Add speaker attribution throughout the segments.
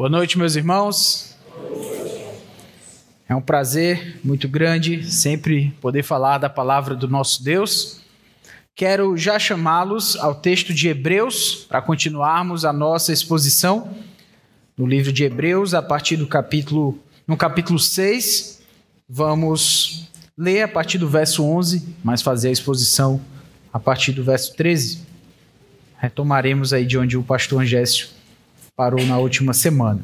Speaker 1: Boa noite, meus irmãos. É um prazer muito grande sempre poder falar da palavra do nosso Deus. Quero já chamá-los ao texto de Hebreus para continuarmos a nossa exposição no livro de Hebreus, a partir do capítulo, no capítulo 6. Vamos ler a partir do verso 11, mas fazer a exposição a partir do verso 13. Retomaremos aí de onde o pastor Angécio parou na última semana.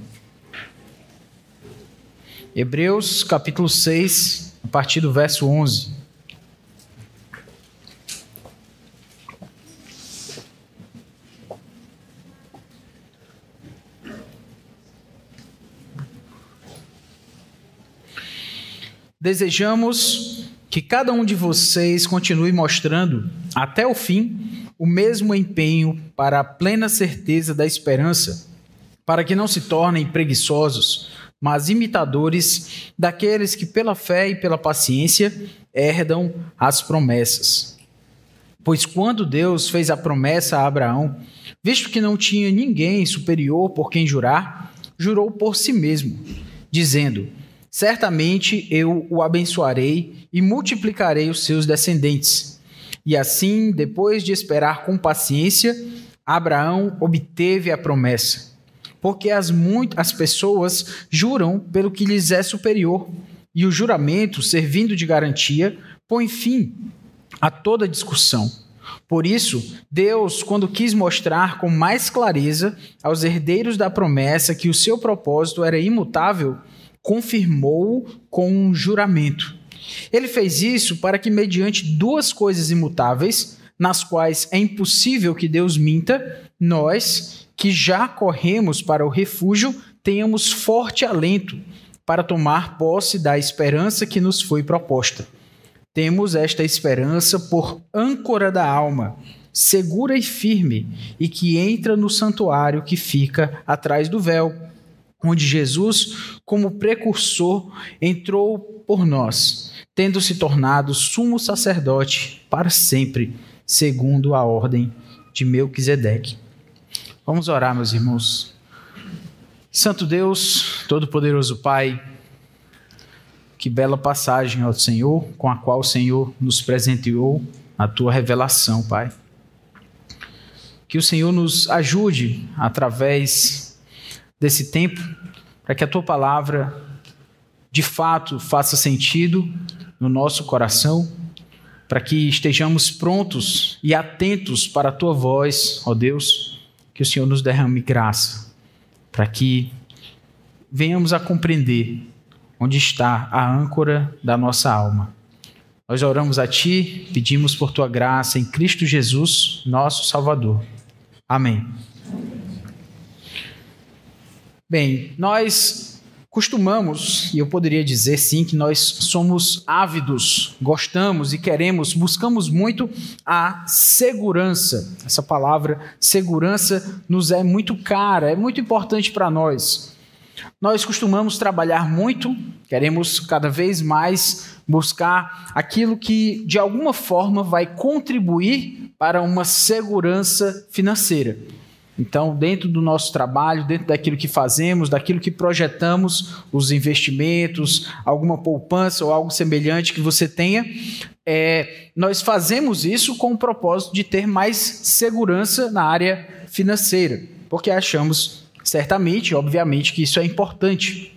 Speaker 1: Hebreus capítulo 6, a partir do verso 11. Desejamos que cada um de vocês continue mostrando, até o fim, o mesmo empenho para a plena certeza da esperança para que não se tornem preguiçosos, mas imitadores daqueles que pela fé e pela paciência herdam as promessas. Pois quando Deus fez a promessa a Abraão, visto que não tinha ninguém superior por quem jurar, jurou por si mesmo, dizendo: Certamente eu o abençoarei e multiplicarei os seus descendentes. E assim, depois de esperar com paciência, Abraão obteve a promessa porque as, muito, as pessoas juram pelo que lhes é superior, e o juramento, servindo de garantia, põe fim a toda discussão. Por isso, Deus, quando quis mostrar com mais clareza aos herdeiros da promessa que o seu propósito era imutável, confirmou com um juramento. Ele fez isso para que, mediante duas coisas imutáveis, nas quais é impossível que Deus minta, nós, que já corremos para o refúgio tenhamos forte alento para tomar posse da esperança que nos foi proposta. Temos esta esperança por âncora da alma, segura e firme, e que entra no santuário que fica atrás do véu, onde Jesus, como precursor, entrou por nós, tendo se tornado sumo sacerdote para sempre, segundo a ordem de Melquisedeque. Vamos orar, meus irmãos. Santo Deus, Todo-Poderoso Pai, que bela passagem ao Senhor, com a qual o Senhor nos presenteou a tua revelação, Pai. Que o Senhor nos ajude através desse tempo, para que a tua palavra de fato faça sentido no nosso coração, para que estejamos prontos e atentos para a tua voz, ó Deus que o Senhor nos derrame graça, para que venhamos a compreender onde está a âncora da nossa alma. Nós oramos a Ti, pedimos por Tua graça em Cristo Jesus, nosso Salvador. Amém. Bem, nós Costumamos, e eu poderia dizer sim, que nós somos ávidos, gostamos e queremos, buscamos muito a segurança. Essa palavra segurança nos é muito cara, é muito importante para nós. Nós costumamos trabalhar muito, queremos cada vez mais buscar aquilo que de alguma forma vai contribuir para uma segurança financeira. Então, dentro do nosso trabalho, dentro daquilo que fazemos, daquilo que projetamos, os investimentos, alguma poupança ou algo semelhante que você tenha, é, nós fazemos isso com o propósito de ter mais segurança na área financeira, porque achamos certamente, obviamente, que isso é importante.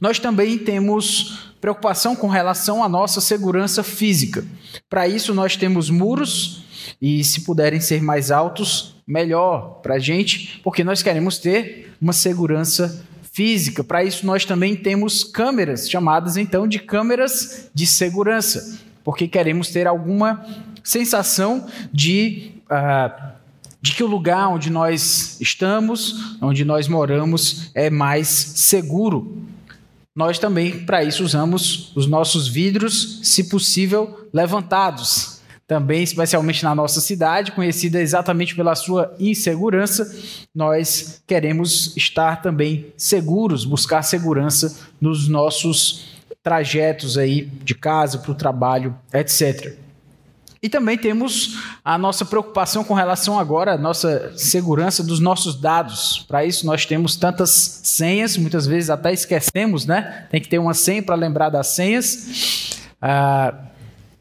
Speaker 1: Nós também temos preocupação com relação à nossa segurança física. Para isso, nós temos muros e, se puderem ser mais altos, melhor para a gente, porque nós queremos ter uma segurança física. Para isso, nós também temos câmeras, chamadas então de câmeras de segurança, porque queremos ter alguma sensação de. Uh, de que o lugar onde nós estamos, onde nós moramos, é mais seguro. Nós também, para isso, usamos os nossos vidros, se possível, levantados, também, especialmente na nossa cidade, conhecida exatamente pela sua insegurança, nós queremos estar também seguros, buscar segurança nos nossos trajetos aí de casa para o trabalho, etc. E também temos a nossa preocupação com relação agora à nossa segurança dos nossos dados. Para isso nós temos tantas senhas, muitas vezes até esquecemos, né? Tem que ter uma senha para lembrar das senhas. Ah,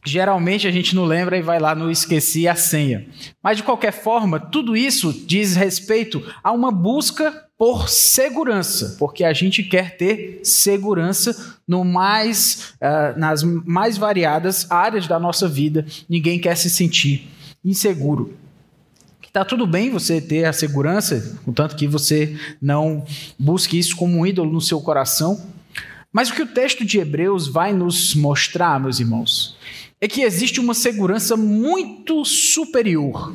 Speaker 1: geralmente a gente não lembra e vai lá no esqueci a senha. Mas de qualquer forma, tudo isso diz respeito a uma busca por segurança, porque a gente quer ter segurança no mais, uh, nas mais variadas áreas da nossa vida. Ninguém quer se sentir inseguro. Está tudo bem você ter a segurança, contanto que você não busque isso como um ídolo no seu coração. Mas o que o texto de Hebreus vai nos mostrar, meus irmãos, é que existe uma segurança muito superior.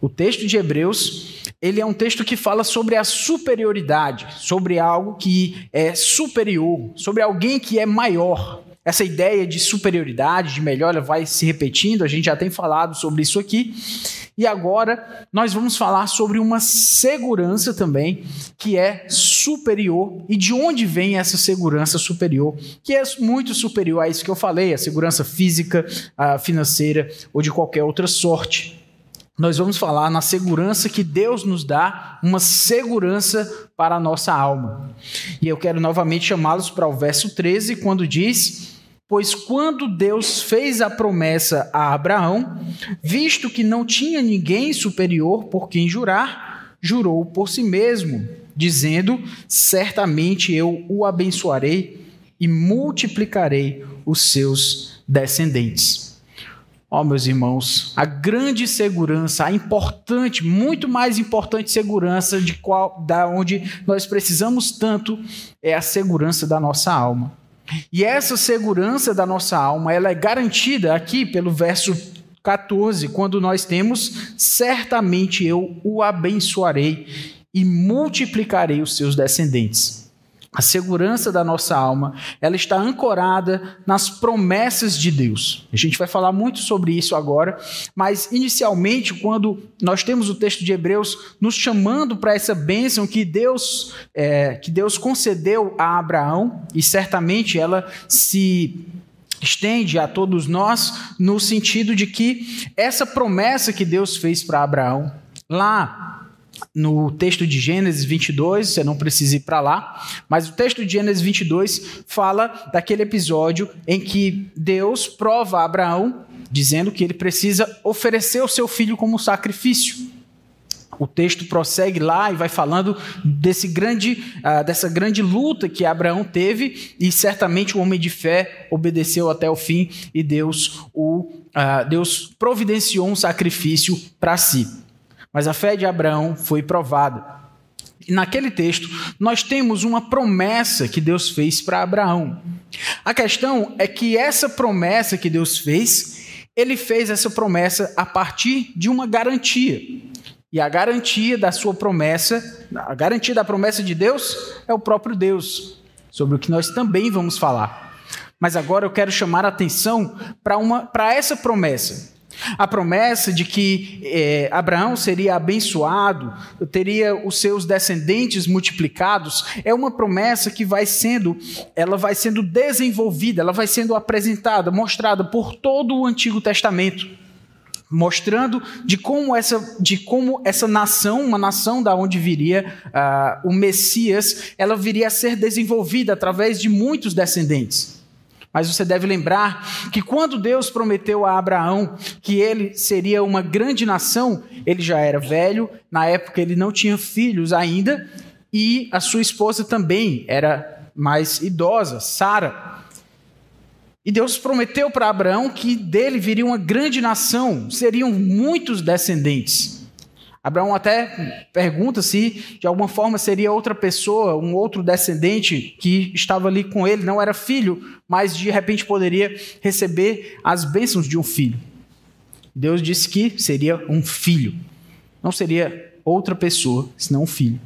Speaker 1: O texto de Hebreus, ele é um texto que fala sobre a superioridade, sobre algo que é superior, sobre alguém que é maior. Essa ideia de superioridade, de melhor, ela vai se repetindo, a gente já tem falado sobre isso aqui. E agora nós vamos falar sobre uma segurança também que é superior. E de onde vem essa segurança superior? Que é muito superior a isso que eu falei, a segurança física, a financeira ou de qualquer outra sorte. Nós vamos falar na segurança que Deus nos dá, uma segurança para a nossa alma. E eu quero novamente chamá-los para o verso 13, quando diz: Pois quando Deus fez a promessa a Abraão, visto que não tinha ninguém superior por quem jurar, jurou por si mesmo, dizendo: Certamente eu o abençoarei e multiplicarei os seus descendentes. Ó, oh, meus irmãos, a grande segurança, a importante, muito mais importante segurança de qual, da onde nós precisamos tanto é a segurança da nossa alma. E essa segurança da nossa alma, ela é garantida aqui pelo verso 14, quando nós temos: certamente eu o abençoarei e multiplicarei os seus descendentes. A segurança da nossa alma, ela está ancorada nas promessas de Deus. A gente vai falar muito sobre isso agora, mas inicialmente, quando nós temos o texto de Hebreus nos chamando para essa bênção que Deus, é, que Deus concedeu a Abraão, e certamente ela se estende a todos nós no sentido de que essa promessa que Deus fez para Abraão, lá no texto de Gênesis 22, você não precisa ir para lá, mas o texto de Gênesis 22 fala daquele episódio em que Deus prova a Abraão, dizendo que ele precisa oferecer o seu filho como sacrifício. O texto prossegue lá e vai falando desse grande, uh, dessa grande luta que Abraão teve, e certamente o homem de fé obedeceu até o fim, e Deus, o, uh, Deus providenciou um sacrifício para si. Mas a fé de Abraão foi provada. E naquele texto, nós temos uma promessa que Deus fez para Abraão. A questão é que essa promessa que Deus fez, ele fez essa promessa a partir de uma garantia. E a garantia da sua promessa, a garantia da promessa de Deus é o próprio Deus, sobre o que nós também vamos falar. Mas agora eu quero chamar a atenção para essa promessa. A promessa de que é, Abraão seria abençoado, teria os seus descendentes multiplicados, é uma promessa que vai sendo, ela vai sendo desenvolvida, ela vai sendo apresentada, mostrada por todo o Antigo Testamento, mostrando de como essa, de como essa nação, uma nação da onde viria uh, o Messias, ela viria a ser desenvolvida através de muitos descendentes. Mas você deve lembrar que quando Deus prometeu a Abraão que ele seria uma grande nação, ele já era velho, na época ele não tinha filhos ainda, e a sua esposa também era mais idosa, Sara. E Deus prometeu para Abraão que dele viria uma grande nação, seriam muitos descendentes. Abraão até pergunta se de alguma forma seria outra pessoa, um outro descendente que estava ali com ele, não era filho, mas de repente poderia receber as bênçãos de um filho. Deus disse que seria um filho, não seria outra pessoa, senão um filho.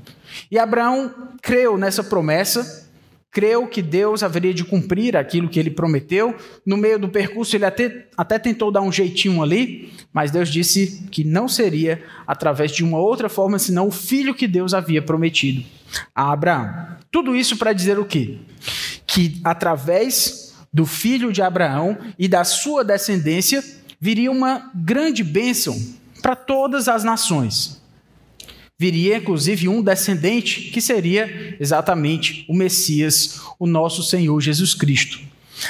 Speaker 1: E Abraão creu nessa promessa creu que Deus haveria de cumprir aquilo que ele prometeu. No meio do percurso, ele até, até tentou dar um jeitinho ali, mas Deus disse que não seria através de uma outra forma, senão o filho que Deus havia prometido a Abraão. Tudo isso para dizer o quê? Que através do filho de Abraão e da sua descendência, viria uma grande bênção para todas as nações. Viria, inclusive, um descendente que seria exatamente o Messias, o nosso Senhor Jesus Cristo.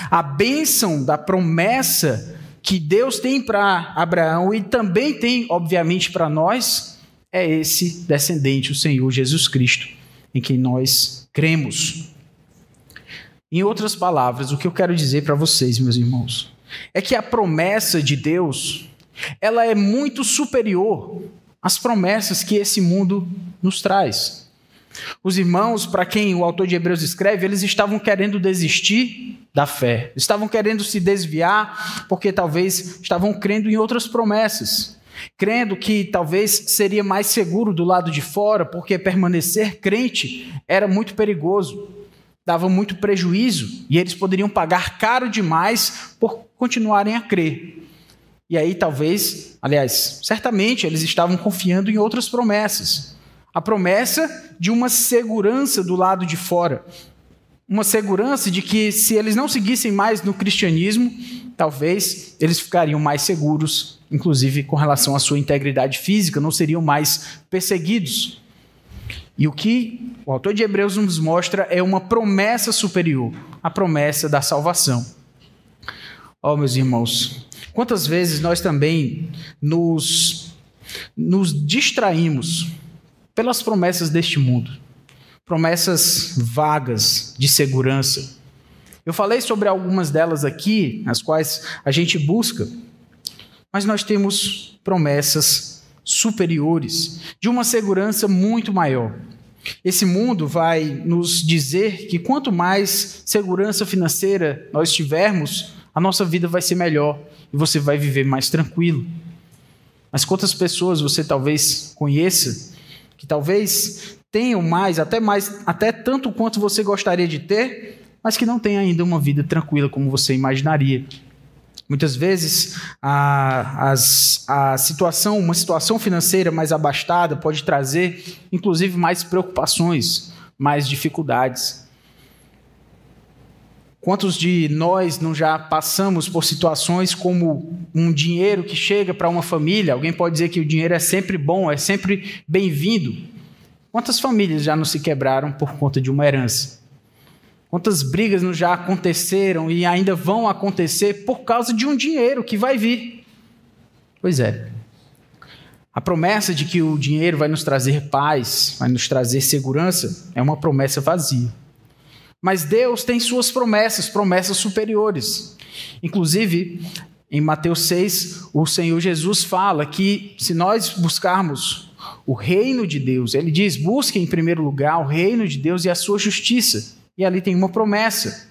Speaker 1: A bênção da promessa que Deus tem para Abraão e também tem, obviamente, para nós, é esse descendente, o Senhor Jesus Cristo, em quem nós cremos. Em outras palavras, o que eu quero dizer para vocês, meus irmãos, é que a promessa de Deus, ela é muito superior às promessas que esse mundo nos traz. Os irmãos, para quem o autor de Hebreus escreve, eles estavam querendo desistir da fé, estavam querendo se desviar, porque talvez estavam crendo em outras promessas, crendo que talvez seria mais seguro do lado de fora, porque permanecer crente era muito perigoso dava muito prejuízo e eles poderiam pagar caro demais por continuarem a crer. E aí, talvez, aliás, certamente eles estavam confiando em outras promessas. A promessa de uma segurança do lado de fora. Uma segurança de que, se eles não seguissem mais no cristianismo, talvez eles ficariam mais seguros, inclusive com relação à sua integridade física, não seriam mais perseguidos. E o que o autor de Hebreus nos mostra é uma promessa superior, a promessa da salvação. Ó, oh, meus irmãos, quantas vezes nós também nos, nos distraímos pelas promessas deste mundo, promessas vagas de segurança. Eu falei sobre algumas delas aqui, as quais a gente busca, mas nós temos promessas superiores, de uma segurança muito maior. Esse mundo vai nos dizer que quanto mais segurança financeira nós tivermos, a nossa vida vai ser melhor e você vai viver mais tranquilo. Mas quantas pessoas você talvez conheça que talvez tenham mais, até mais, até tanto quanto você gostaria de ter, mas que não tem ainda uma vida tranquila como você imaginaria. Muitas vezes a, as, a situação, uma situação financeira mais abastada pode trazer, inclusive, mais preocupações, mais dificuldades. Quantos de nós não já passamos por situações como um dinheiro que chega para uma família? Alguém pode dizer que o dinheiro é sempre bom, é sempre bem-vindo. Quantas famílias já não se quebraram por conta de uma herança? Quantas brigas não já aconteceram e ainda vão acontecer por causa de um dinheiro que vai vir? Pois é. A promessa de que o dinheiro vai nos trazer paz, vai nos trazer segurança, é uma promessa vazia. Mas Deus tem suas promessas, promessas superiores. Inclusive, em Mateus 6, o Senhor Jesus fala que se nós buscarmos o reino de Deus, ele diz: busque em primeiro lugar o reino de Deus e a sua justiça e ali tem uma promessa: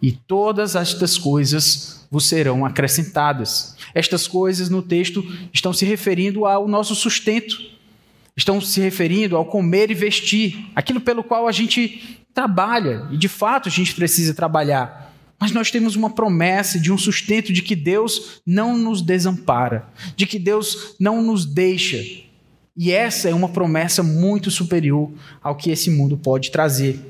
Speaker 1: e todas estas coisas vos serão acrescentadas. Estas coisas no texto estão se referindo ao nosso sustento, estão se referindo ao comer e vestir, aquilo pelo qual a gente trabalha, e de fato a gente precisa trabalhar. Mas nós temos uma promessa de um sustento de que Deus não nos desampara, de que Deus não nos deixa. E essa é uma promessa muito superior ao que esse mundo pode trazer.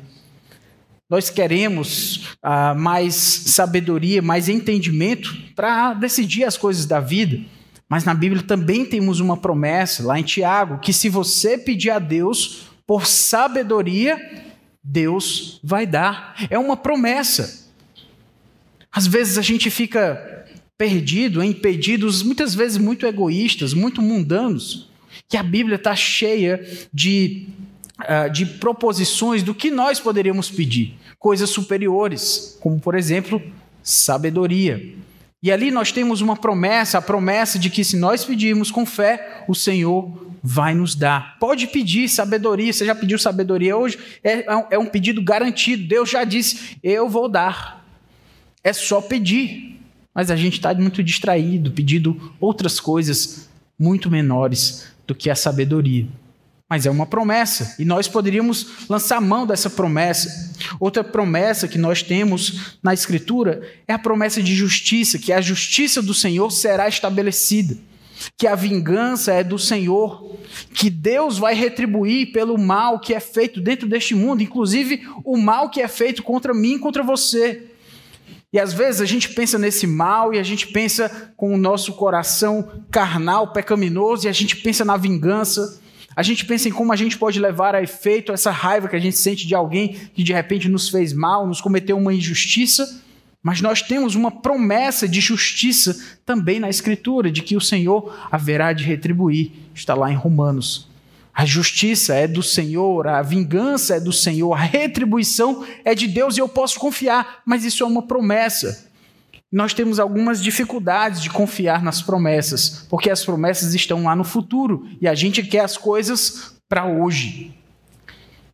Speaker 1: Nós queremos ah, mais sabedoria, mais entendimento para decidir as coisas da vida. Mas na Bíblia também temos uma promessa, lá em Tiago, que se você pedir a Deus por sabedoria, Deus vai dar. É uma promessa. Às vezes a gente fica perdido em pedidos, muitas vezes muito egoístas, muito mundanos, que a Bíblia está cheia de uh, de proposições do que nós poderíamos pedir, coisas superiores, como por exemplo, sabedoria. E ali nós temos uma promessa, a promessa de que se nós pedirmos com fé, o Senhor vai nos dar. Pode pedir sabedoria, você já pediu sabedoria hoje? É, é um pedido garantido. Deus já disse: Eu vou dar. É só pedir. Mas a gente está muito distraído, pedindo outras coisas muito menores do que a sabedoria. Mas é uma promessa, e nós poderíamos lançar mão dessa promessa. Outra promessa que nós temos na Escritura é a promessa de justiça, que a justiça do Senhor será estabelecida, que a vingança é do Senhor, que Deus vai retribuir pelo mal que é feito dentro deste mundo, inclusive o mal que é feito contra mim contra você. E às vezes a gente pensa nesse mal e a gente pensa com o nosso coração carnal, pecaminoso, e a gente pensa na vingança. A gente pensa em como a gente pode levar a efeito essa raiva que a gente sente de alguém que de repente nos fez mal, nos cometeu uma injustiça. Mas nós temos uma promessa de justiça também na Escritura, de que o Senhor haverá de retribuir. Está lá em Romanos. A justiça é do Senhor, a vingança é do Senhor, a retribuição é de Deus e eu posso confiar, mas isso é uma promessa. Nós temos algumas dificuldades de confiar nas promessas, porque as promessas estão lá no futuro e a gente quer as coisas para hoje.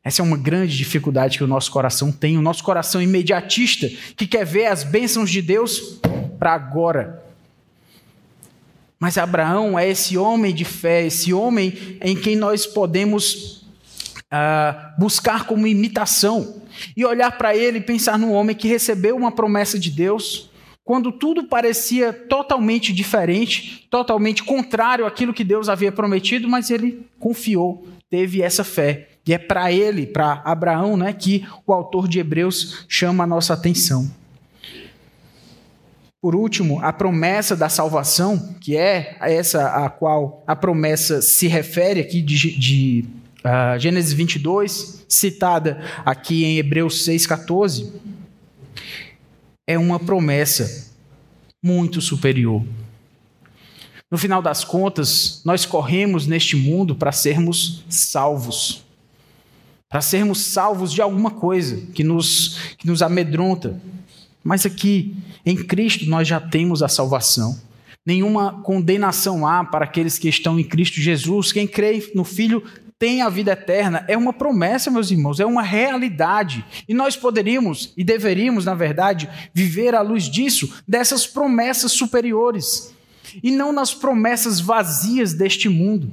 Speaker 1: Essa é uma grande dificuldade que o nosso coração tem, o nosso coração imediatista, que quer ver as bênçãos de Deus para agora. Mas Abraão é esse homem de fé, esse homem em quem nós podemos uh, buscar como imitação e olhar para ele e pensar num homem que recebeu uma promessa de Deus, quando tudo parecia totalmente diferente, totalmente contrário àquilo que Deus havia prometido, mas ele confiou, teve essa fé. E é para ele, para Abraão, né, que o autor de Hebreus chama a nossa atenção. Por último, a promessa da salvação, que é essa a qual a promessa se refere aqui de, de uh, Gênesis 22, citada aqui em Hebreus 6,14, é uma promessa muito superior. No final das contas, nós corremos neste mundo para sermos salvos. Para sermos salvos de alguma coisa que nos, que nos amedronta, mas aqui, em Cristo, nós já temos a salvação. Nenhuma condenação há para aqueles que estão em Cristo Jesus. Quem crê no Filho tem a vida eterna. É uma promessa, meus irmãos, é uma realidade. E nós poderíamos e deveríamos, na verdade, viver à luz disso, dessas promessas superiores. E não nas promessas vazias deste mundo.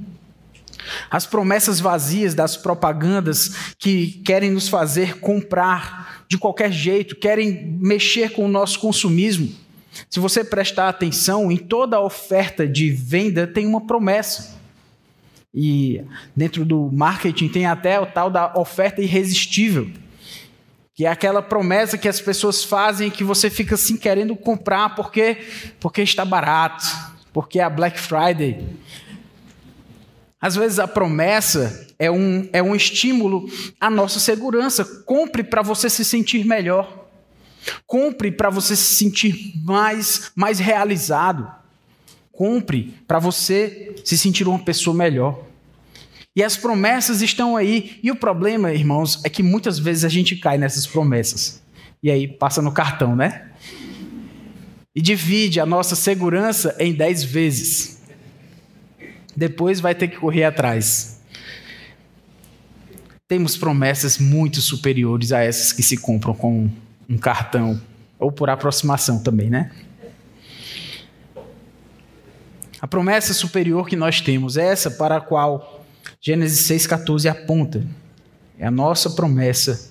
Speaker 1: As promessas vazias das propagandas que querem nos fazer comprar de qualquer jeito, querem mexer com o nosso consumismo. Se você prestar atenção, em toda oferta de venda tem uma promessa. E dentro do marketing tem até o tal da oferta irresistível, que é aquela promessa que as pessoas fazem que você fica assim querendo comprar porque porque está barato, porque é a Black Friday. Às vezes a promessa é um, é um estímulo à nossa segurança. Compre para você se sentir melhor. Compre para você se sentir mais, mais realizado. Compre para você se sentir uma pessoa melhor. E as promessas estão aí. E o problema, irmãos, é que muitas vezes a gente cai nessas promessas. E aí passa no cartão, né? E divide a nossa segurança em dez vezes depois vai ter que correr atrás. Temos promessas muito superiores a essas que se compram com um cartão ou por aproximação também, né? A promessa superior que nós temos é essa para a qual Gênesis 6,14 aponta. É a nossa promessa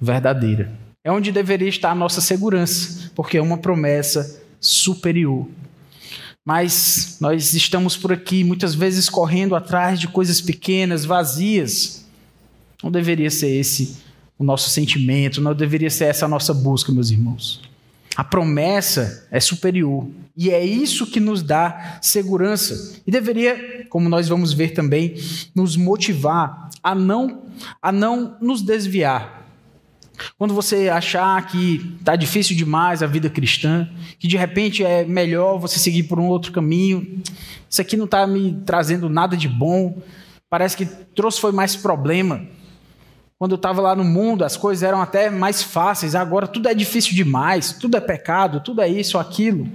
Speaker 1: verdadeira. É onde deveria estar a nossa segurança, porque é uma promessa superior. Mas nós estamos por aqui muitas vezes correndo atrás de coisas pequenas, vazias. Não deveria ser esse o nosso sentimento, não deveria ser essa a nossa busca, meus irmãos. A promessa é superior. E é isso que nos dá segurança. E deveria, como nós vamos ver também, nos motivar a não a não nos desviar. Quando você achar que está difícil demais a vida cristã, que de repente é melhor você seguir por um outro caminho, isso aqui não está me trazendo nada de bom, parece que trouxe foi mais problema. Quando eu estava lá no mundo, as coisas eram até mais fáceis, agora tudo é difícil demais, tudo é pecado, tudo é isso aquilo.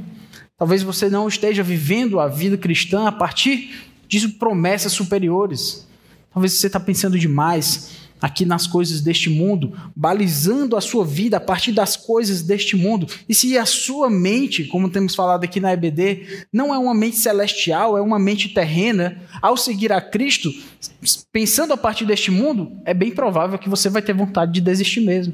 Speaker 1: Talvez você não esteja vivendo a vida cristã a partir de promessas superiores. Talvez você está pensando demais aqui nas coisas deste mundo, balizando a sua vida a partir das coisas deste mundo. E se a sua mente, como temos falado aqui na EBD, não é uma mente celestial, é uma mente terrena, ao seguir a Cristo, pensando a partir deste mundo, é bem provável que você vai ter vontade de desistir mesmo.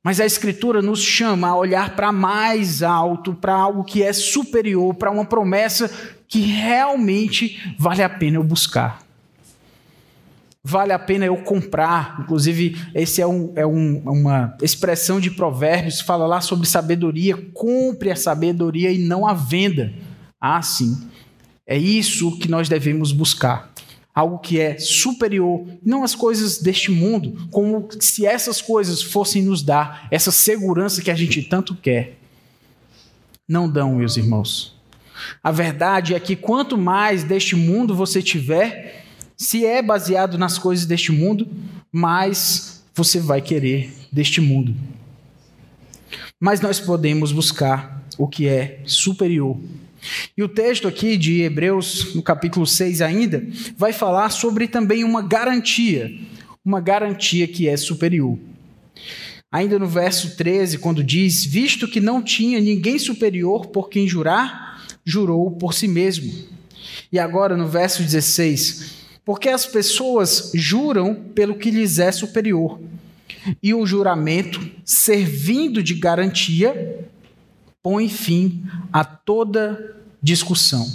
Speaker 1: Mas a Escritura nos chama a olhar para mais alto, para algo que é superior, para uma promessa que realmente vale a pena eu buscar. Vale a pena eu comprar. Inclusive, esse é, um, é um, uma expressão de provérbios, fala lá sobre sabedoria. Compre a sabedoria e não a venda. Ah, sim. É isso que nós devemos buscar. Algo que é superior, não as coisas deste mundo, como se essas coisas fossem nos dar essa segurança que a gente tanto quer. Não dão, meus irmãos. A verdade é que quanto mais deste mundo você tiver, se é baseado nas coisas deste mundo, mais você vai querer deste mundo. Mas nós podemos buscar o que é superior. E o texto aqui de Hebreus, no capítulo 6 ainda, vai falar sobre também uma garantia, uma garantia que é superior. Ainda no verso 13, quando diz: Visto que não tinha ninguém superior por quem jurar, jurou por si mesmo. E agora no verso 16: porque as pessoas juram pelo que lhes é superior. E o juramento, servindo de garantia, põe fim a toda discussão.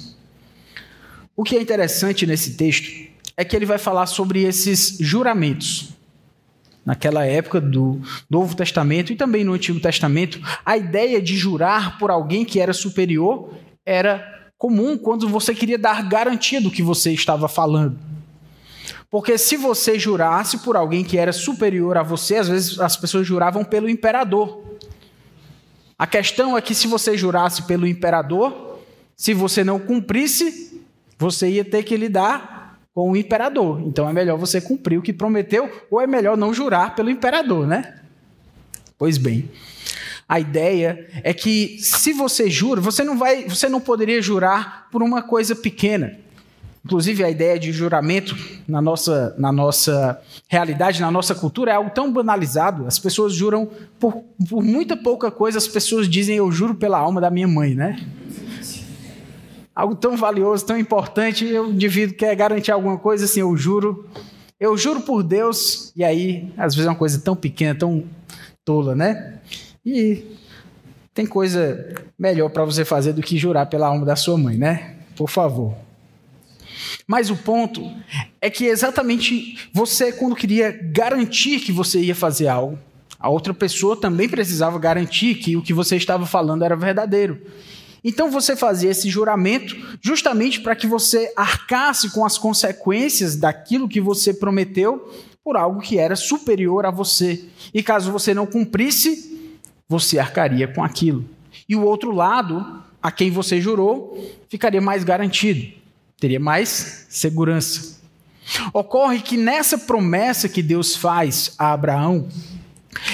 Speaker 1: O que é interessante nesse texto é que ele vai falar sobre esses juramentos. Naquela época do Novo Testamento e também no Antigo Testamento, a ideia de jurar por alguém que era superior era comum quando você queria dar garantia do que você estava falando. Porque se você jurasse por alguém que era superior a você, às vezes as pessoas juravam pelo imperador. A questão é que se você jurasse pelo imperador, se você não cumprisse, você ia ter que lidar com o imperador. Então é melhor você cumprir o que prometeu, ou é melhor não jurar pelo imperador, né? Pois bem, a ideia é que se você jura, você não vai, você não poderia jurar por uma coisa pequena. Inclusive, a ideia de juramento na nossa, na nossa realidade, na nossa cultura, é algo tão banalizado. As pessoas juram por, por muita pouca coisa, as pessoas dizem eu juro pela alma da minha mãe, né? Algo tão valioso, tão importante, eu indivíduo quer garantir alguma coisa assim, eu juro, eu juro por Deus, e aí, às vezes é uma coisa tão pequena, tão tola, né? E tem coisa melhor para você fazer do que jurar pela alma da sua mãe, né? Por favor. Mas o ponto é que exatamente você, quando queria garantir que você ia fazer algo, a outra pessoa também precisava garantir que o que você estava falando era verdadeiro. Então você fazia esse juramento justamente para que você arcasse com as consequências daquilo que você prometeu por algo que era superior a você. E caso você não cumprisse, você arcaria com aquilo. E o outro lado, a quem você jurou, ficaria mais garantido teria mais segurança. Ocorre que nessa promessa que Deus faz a Abraão,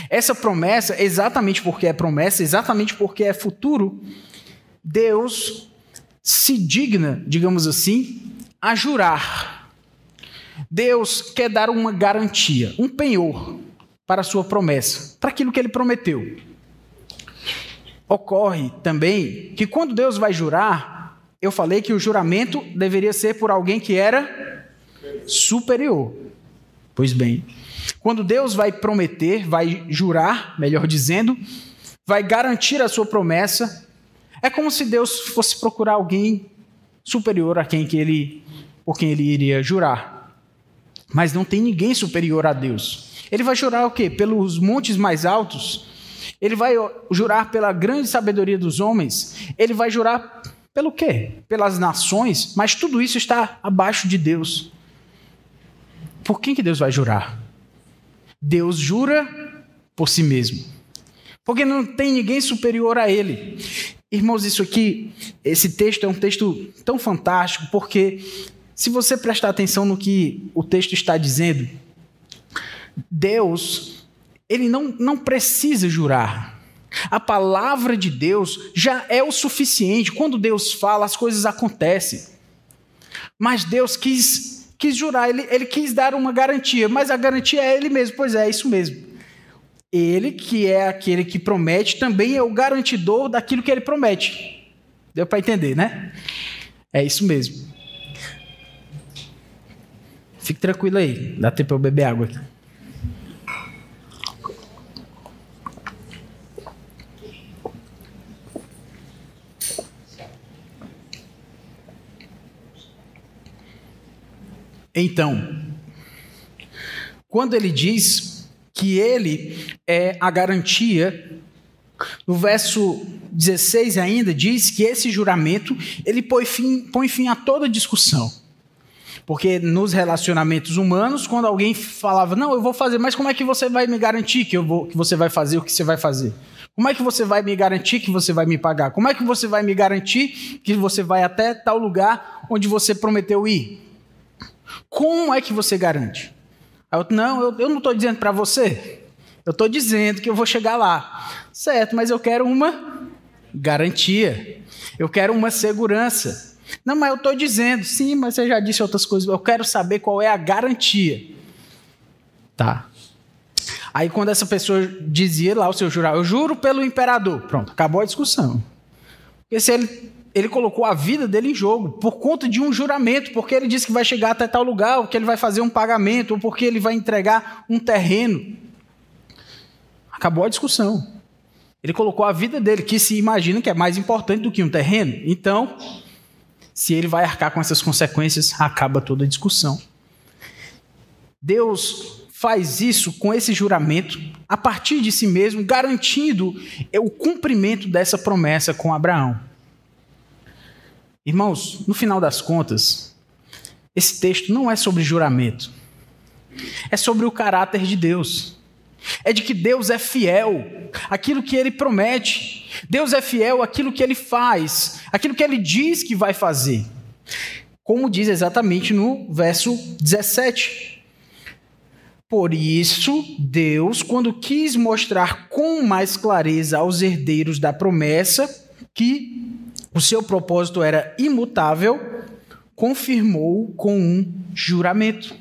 Speaker 1: essa promessa, exatamente porque é promessa, exatamente porque é futuro, Deus se digna, digamos assim, a jurar. Deus quer dar uma garantia, um penhor para a sua promessa, para aquilo que ele prometeu. Ocorre também que quando Deus vai jurar, eu falei que o juramento deveria ser por alguém que era superior. Pois bem, quando Deus vai prometer, vai jurar, melhor dizendo, vai garantir a sua promessa, é como se Deus fosse procurar alguém superior a quem que ele, por quem ele iria jurar. Mas não tem ninguém superior a Deus. Ele vai jurar o quê? Pelos montes mais altos? Ele vai jurar pela grande sabedoria dos homens? Ele vai jurar pelo quê? Pelas nações, mas tudo isso está abaixo de Deus. Por quem que Deus vai jurar? Deus jura por si mesmo. Porque não tem ninguém superior a ele. Irmãos, isso aqui, esse texto é um texto tão fantástico, porque se você prestar atenção no que o texto está dizendo, Deus, ele não, não precisa jurar. A palavra de Deus já é o suficiente. Quando Deus fala, as coisas acontecem. Mas Deus quis, quis jurar, ele, ele quis dar uma garantia, mas a garantia é Ele mesmo. Pois é, é isso mesmo. Ele, que é aquele que promete, também é o garantidor daquilo que ele promete. Deu para entender, né? É isso mesmo. Fique tranquilo aí, dá tempo para eu beber água aqui. Então, quando ele diz que ele é a garantia no verso 16 ainda diz que esse juramento ele põe fim, põe fim a toda discussão. Porque nos relacionamentos humanos, quando alguém falava, não, eu vou fazer, mas como é que você vai me garantir que, eu vou, que você vai fazer o que você vai fazer? Como é que você vai me garantir que você vai me pagar? Como é que você vai me garantir que você vai até tal lugar onde você prometeu ir? Como é que você garante? Eu, não, eu, eu não estou dizendo para você. Eu estou dizendo que eu vou chegar lá. Certo, mas eu quero uma garantia. Eu quero uma segurança. Não, mas eu estou dizendo, sim, mas você já disse outras coisas. Eu quero saber qual é a garantia. Tá. Aí quando essa pessoa dizia lá o seu jurar, eu juro pelo imperador. Pronto, acabou a discussão. Porque se ele, ele colocou a vida dele em jogo por conta de um juramento, porque ele disse que vai chegar até tal lugar, ou que ele vai fazer um pagamento, ou porque ele vai entregar um terreno. Acabou a discussão. Ele colocou a vida dele, que se imagina que é mais importante do que um terreno. Então, se ele vai arcar com essas consequências, acaba toda a discussão. Deus faz isso com esse juramento a partir de si mesmo, garantindo o cumprimento dessa promessa com Abraão. Irmãos, no final das contas, esse texto não é sobre juramento, é sobre o caráter de Deus é de que Deus é fiel aquilo que ele promete. Deus é fiel aquilo que ele faz, aquilo que ele diz que vai fazer. Como diz exatamente no verso 17. Por isso, Deus, quando quis mostrar com mais clareza aos herdeiros da promessa que o seu propósito era imutável, confirmou com um juramento.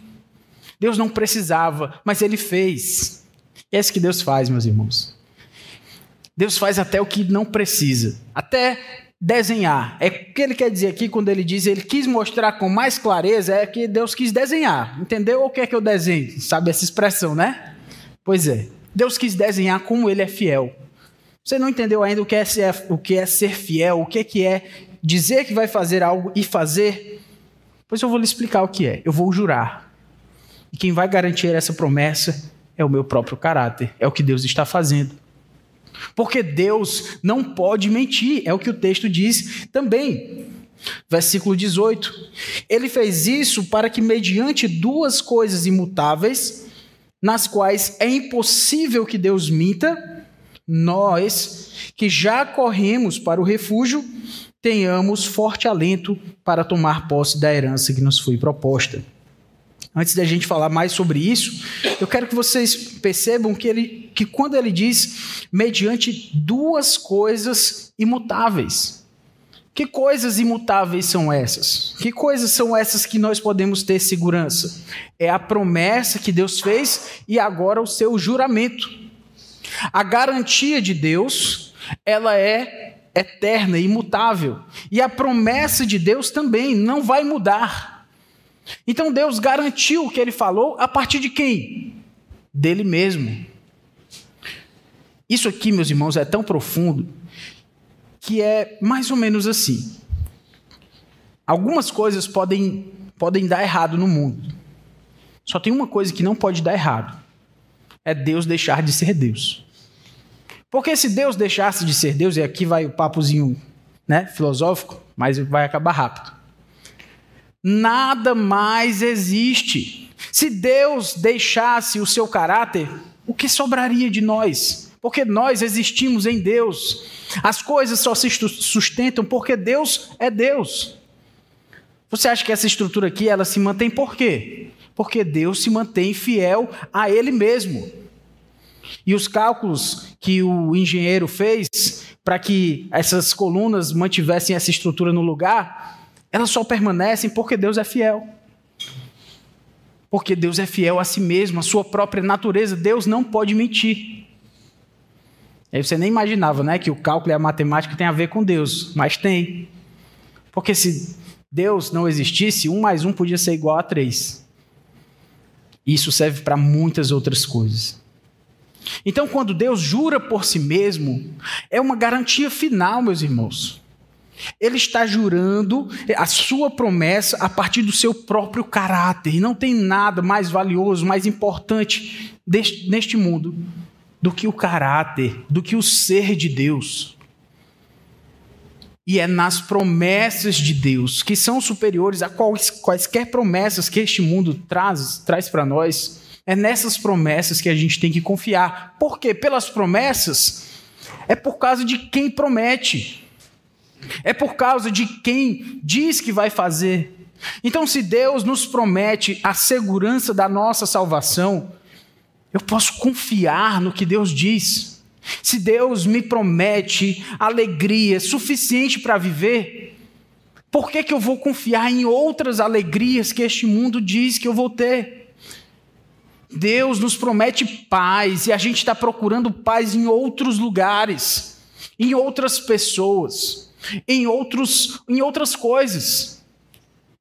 Speaker 1: Deus não precisava, mas ele fez. É isso que Deus faz, meus irmãos. Deus faz até o que não precisa. Até desenhar. É o que ele quer dizer aqui quando ele diz ele quis mostrar com mais clareza, é que Deus quis desenhar. Entendeu o que é que eu desenho? Sabe essa expressão, né? Pois é. Deus quis desenhar como ele é fiel. Você não entendeu ainda o que é ser, o que é ser fiel, o que é, que é dizer que vai fazer algo e fazer? Pois eu vou lhe explicar o que é. Eu vou jurar. E quem vai garantir essa promessa é o meu próprio caráter, é o que Deus está fazendo. Porque Deus não pode mentir, é o que o texto diz também. Versículo 18. Ele fez isso para que, mediante duas coisas imutáveis, nas quais é impossível que Deus minta, nós, que já corremos para o refúgio, tenhamos forte alento para tomar posse da herança que nos foi proposta antes da gente falar mais sobre isso, eu quero que vocês percebam que, ele, que quando ele diz mediante duas coisas imutáveis. Que coisas imutáveis são essas? Que coisas são essas que nós podemos ter segurança? É a promessa que Deus fez e agora o seu juramento. A garantia de Deus, ela é eterna, imutável. E a promessa de Deus também não vai mudar. Então Deus garantiu o que ele falou a partir de quem? Dele mesmo. Isso aqui, meus irmãos, é tão profundo que é mais ou menos assim. Algumas coisas podem, podem dar errado no mundo. Só tem uma coisa que não pode dar errado: é Deus deixar de ser Deus. Porque se Deus deixasse de ser Deus, e aqui vai o papozinho né, filosófico, mas vai acabar rápido nada mais existe. Se Deus deixasse o seu caráter, o que sobraria de nós? Porque nós existimos em Deus. As coisas só se sustentam porque Deus é Deus. Você acha que essa estrutura aqui ela se mantém por quê? Porque Deus se mantém fiel a ele mesmo. E os cálculos que o engenheiro fez para que essas colunas mantivessem essa estrutura no lugar, elas só permanecem porque Deus é fiel. Porque Deus é fiel a si mesmo, a sua própria natureza. Deus não pode mentir. Aí você nem imaginava, né, que o cálculo e a matemática tem a ver com Deus, mas tem. Porque se Deus não existisse, um mais um podia ser igual a três. Isso serve para muitas outras coisas. Então, quando Deus jura por si mesmo, é uma garantia final, meus irmãos. Ele está jurando a sua promessa a partir do seu próprio caráter. E não tem nada mais valioso, mais importante neste mundo do que o caráter, do que o ser de Deus. E é nas promessas de Deus, que são superiores a quais, quaisquer promessas que este mundo traz, traz para nós, é nessas promessas que a gente tem que confiar. Por quê? Pelas promessas, é por causa de quem promete, é por causa de quem diz que vai fazer. Então, se Deus nos promete a segurança da nossa salvação, eu posso confiar no que Deus diz. Se Deus me promete alegria suficiente para viver, por que, que eu vou confiar em outras alegrias que este mundo diz que eu vou ter? Deus nos promete paz e a gente está procurando paz em outros lugares, em outras pessoas, em, outros, em outras coisas.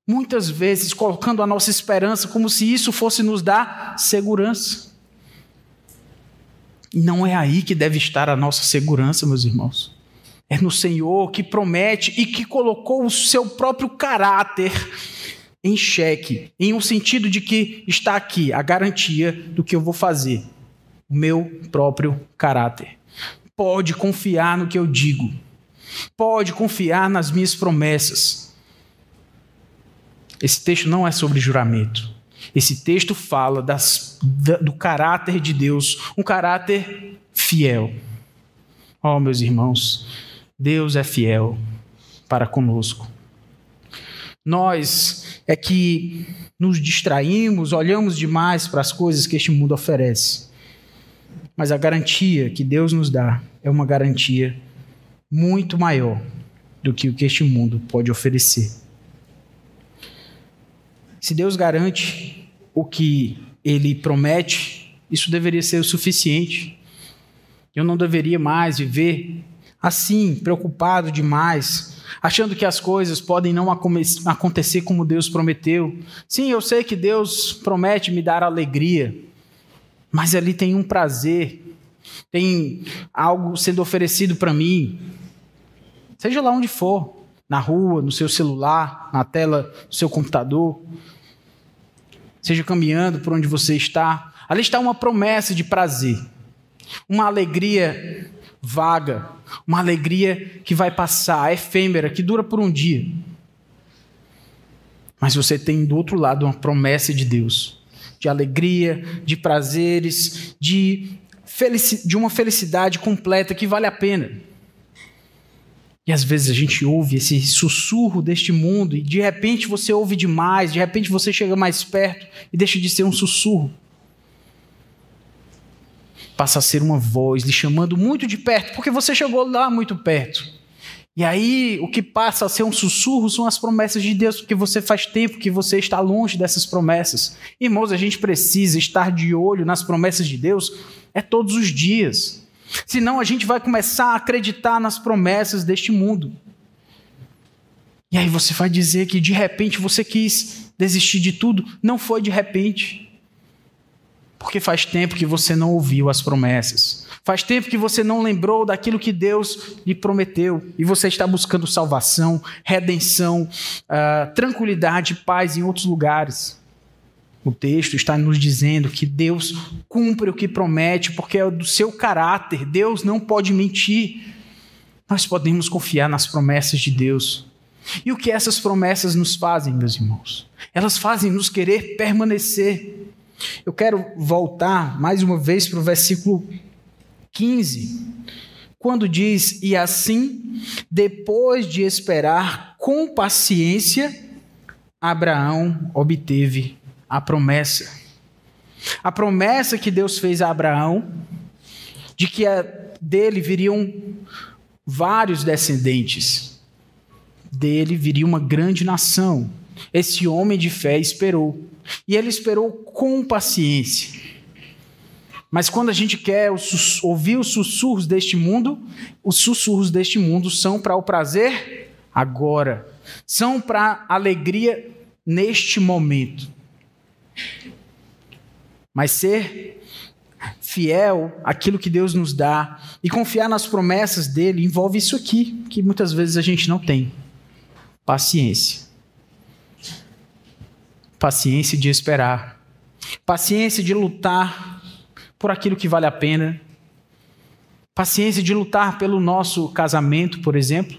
Speaker 1: Muitas vezes colocando a nossa esperança como se isso fosse nos dar segurança. Não é aí que deve estar a nossa segurança, meus irmãos. É no Senhor que promete e que colocou o seu próprio caráter em xeque, em um sentido de que está aqui a garantia do que eu vou fazer, o meu próprio caráter. Pode confiar no que eu digo, pode confiar nas minhas promessas. Esse texto não é sobre juramento. Esse texto fala das, do caráter de Deus, um caráter fiel. Oh, meus irmãos, Deus é fiel para conosco. Nós é que nos distraímos, olhamos demais para as coisas que este mundo oferece. Mas a garantia que Deus nos dá é uma garantia muito maior do que o que este mundo pode oferecer. Se Deus garante o que ele promete, isso deveria ser o suficiente. Eu não deveria mais viver assim, preocupado demais, achando que as coisas podem não acontecer como Deus prometeu. Sim, eu sei que Deus promete me dar alegria, mas ali tem um prazer, tem algo sendo oferecido para mim, seja lá onde for na rua, no seu celular, na tela do seu computador, seja caminhando por onde você está. Ali está uma promessa de prazer, uma alegria vaga, uma alegria que vai passar, efêmera, que dura por um dia. Mas você tem do outro lado uma promessa de Deus, de alegria, de prazeres, de, de uma felicidade completa que vale a pena. E às vezes a gente ouve esse sussurro deste mundo e de repente você ouve demais, de repente você chega mais perto e deixa de ser um sussurro. Passa a ser uma voz lhe chamando muito de perto, porque você chegou lá muito perto. E aí o que passa a ser um sussurro são as promessas de Deus, porque você faz tempo que você está longe dessas promessas. Irmãos, a gente precisa estar de olho nas promessas de Deus é todos os dias. Senão a gente vai começar a acreditar nas promessas deste mundo. E aí você vai dizer que de repente você quis desistir de tudo. Não foi de repente. Porque faz tempo que você não ouviu as promessas. Faz tempo que você não lembrou daquilo que Deus lhe prometeu. E você está buscando salvação, redenção, uh, tranquilidade, paz em outros lugares. O texto está nos dizendo que Deus cumpre o que promete, porque é do seu caráter. Deus não pode mentir. Nós podemos confiar nas promessas de Deus. E o que essas promessas nos fazem, meus irmãos? Elas fazem nos querer permanecer. Eu quero voltar mais uma vez para o versículo 15, quando diz: E assim, depois de esperar com paciência, Abraão obteve a promessa. A promessa que Deus fez a Abraão de que dele viriam vários descendentes. Dele viria uma grande nação. Esse homem de fé esperou. E ele esperou com paciência. Mas quando a gente quer ouvir os sussurros deste mundo, os sussurros deste mundo são para o prazer agora, são para alegria neste momento. Mas ser fiel àquilo que Deus nos dá e confiar nas promessas dele envolve isso aqui, que muitas vezes a gente não tem: paciência. Paciência de esperar. Paciência de lutar por aquilo que vale a pena. Paciência de lutar pelo nosso casamento, por exemplo.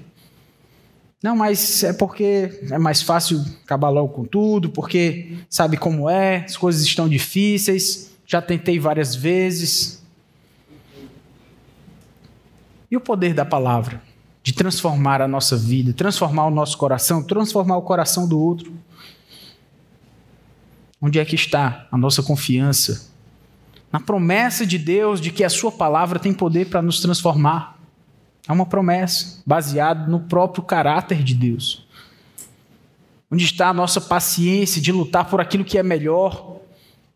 Speaker 1: Não, mas é porque é mais fácil acabar logo com tudo, porque sabe como é, as coisas estão difíceis já tentei várias vezes. E o poder da palavra, de transformar a nossa vida, transformar o nosso coração, transformar o coração do outro. Onde é que está a nossa confiança? Na promessa de Deus de que a Sua palavra tem poder para nos transformar. É uma promessa baseada no próprio caráter de Deus. Onde está a nossa paciência de lutar por aquilo que é melhor,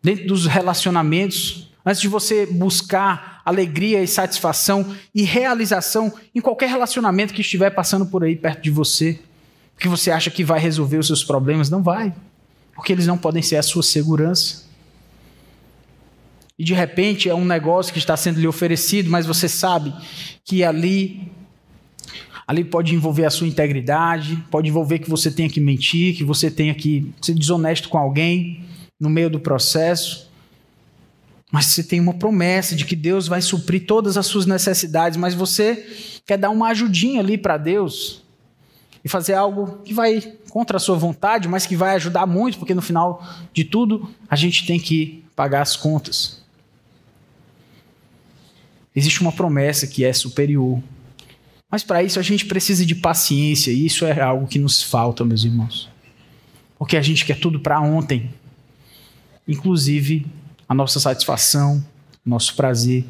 Speaker 1: dentro dos relacionamentos, antes de você buscar alegria e satisfação e realização em qualquer relacionamento que estiver passando por aí perto de você, que você acha que vai resolver os seus problemas, não vai, porque eles não podem ser a sua segurança. E de repente é um negócio que está sendo lhe oferecido, mas você sabe que ali ali pode envolver a sua integridade, pode envolver que você tenha que mentir, que você tenha que ser desonesto com alguém no meio do processo. Mas você tem uma promessa de que Deus vai suprir todas as suas necessidades, mas você quer dar uma ajudinha ali para Deus e fazer algo que vai contra a sua vontade, mas que vai ajudar muito, porque no final de tudo a gente tem que pagar as contas. Existe uma promessa que é superior. Mas para isso a gente precisa de paciência, e isso é algo que nos falta, meus irmãos. Porque a gente quer tudo para ontem inclusive a nossa satisfação, nosso prazer.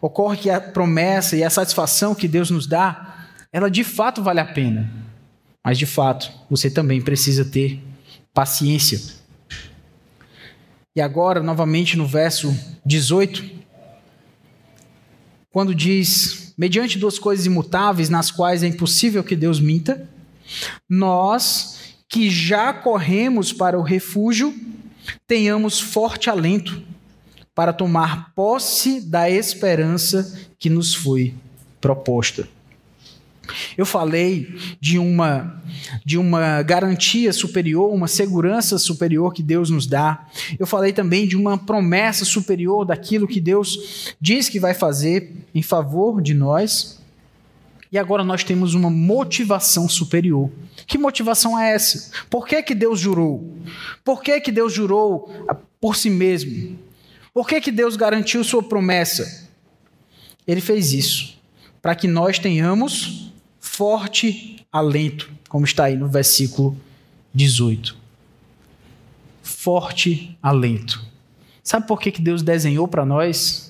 Speaker 1: Ocorre que a promessa e a satisfação que Deus nos dá, ela de fato vale a pena. Mas de fato, você também precisa ter paciência. E agora, novamente no verso 18, quando diz: mediante duas coisas imutáveis nas quais é impossível que Deus minta, nós que já corremos para o refúgio tenhamos forte alento para tomar posse da esperança que nos foi proposta. Eu falei de uma de uma garantia superior, uma segurança superior que Deus nos dá. Eu falei também de uma promessa superior daquilo que Deus diz que vai fazer em favor de nós. E agora nós temos uma motivação superior. Que motivação é essa? Por que, que Deus jurou? Por que, que Deus jurou por si mesmo? Por que, que Deus garantiu sua promessa? Ele fez isso para que nós tenhamos forte alento, como está aí no versículo 18. Forte alento. Sabe por que, que Deus desenhou para nós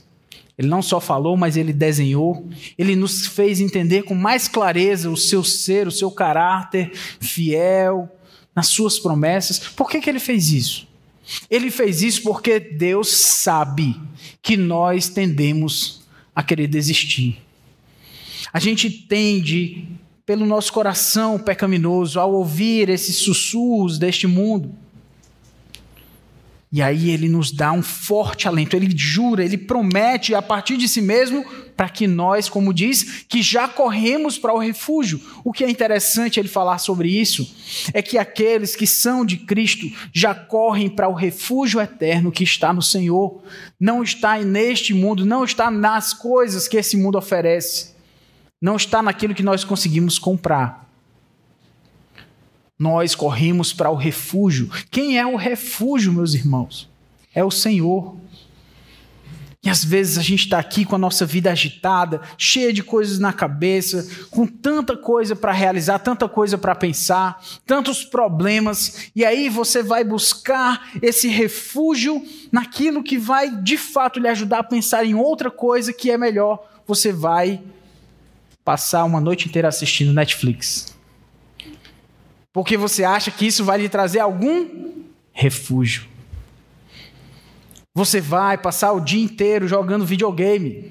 Speaker 1: ele não só falou, mas ele desenhou. Ele nos fez entender com mais clareza o seu ser, o seu caráter fiel, nas suas promessas. Por que, que ele fez isso? Ele fez isso porque Deus sabe que nós tendemos a querer desistir. A gente tende, pelo nosso coração pecaminoso, ao ouvir esses sussurros deste mundo, e aí ele nos dá um forte alento, ele jura, ele promete a partir de si mesmo para que nós, como diz, que já corremos para o refúgio. O que é interessante ele falar sobre isso é que aqueles que são de Cristo já correm para o refúgio eterno que está no Senhor. Não está neste mundo, não está nas coisas que esse mundo oferece. Não está naquilo que nós conseguimos comprar nós corremos para o refúgio. Quem é o refúgio, meus irmãos? É o Senhor. E às vezes a gente está aqui com a nossa vida agitada, cheia de coisas na cabeça, com tanta coisa para realizar, tanta coisa para pensar, tantos problemas, e aí você vai buscar esse refúgio naquilo que vai de fato lhe ajudar a pensar em outra coisa que é melhor. Você vai passar uma noite inteira assistindo Netflix porque você acha que isso vai lhe trazer algum refúgio. Você vai passar o dia inteiro jogando videogame,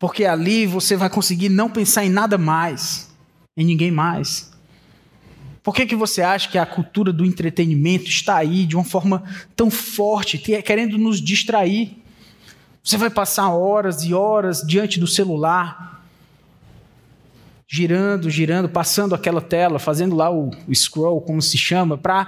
Speaker 1: porque ali você vai conseguir não pensar em nada mais, em ninguém mais. Por que, que você acha que a cultura do entretenimento está aí de uma forma tão forte, querendo nos distrair? Você vai passar horas e horas diante do celular, girando, girando, passando aquela tela, fazendo lá o, o scroll, como se chama, para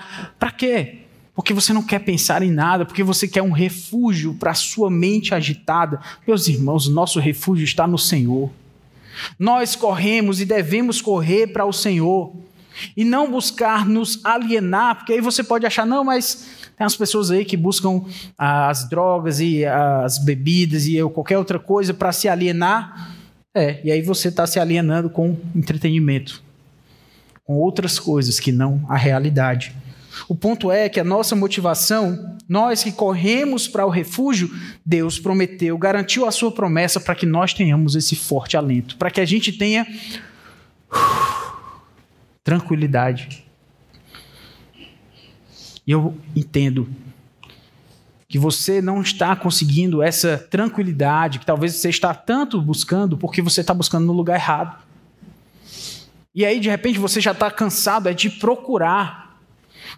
Speaker 1: quê? Porque você não quer pensar em nada, porque você quer um refúgio para a sua mente agitada. Meus irmãos, nosso refúgio está no Senhor. Nós corremos e devemos correr para o Senhor e não buscar nos alienar, porque aí você pode achar, não, mas tem as pessoas aí que buscam as drogas e as bebidas e qualquer outra coisa para se alienar. É, e aí você está se alienando com entretenimento, com outras coisas que não a realidade. O ponto é que a nossa motivação, nós que corremos para o refúgio, Deus prometeu, garantiu a sua promessa para que nós tenhamos esse forte alento, para que a gente tenha tranquilidade. E eu entendo que você não está conseguindo essa tranquilidade, que talvez você está tanto buscando porque você está buscando no lugar errado. E aí, de repente, você já está cansado é de procurar.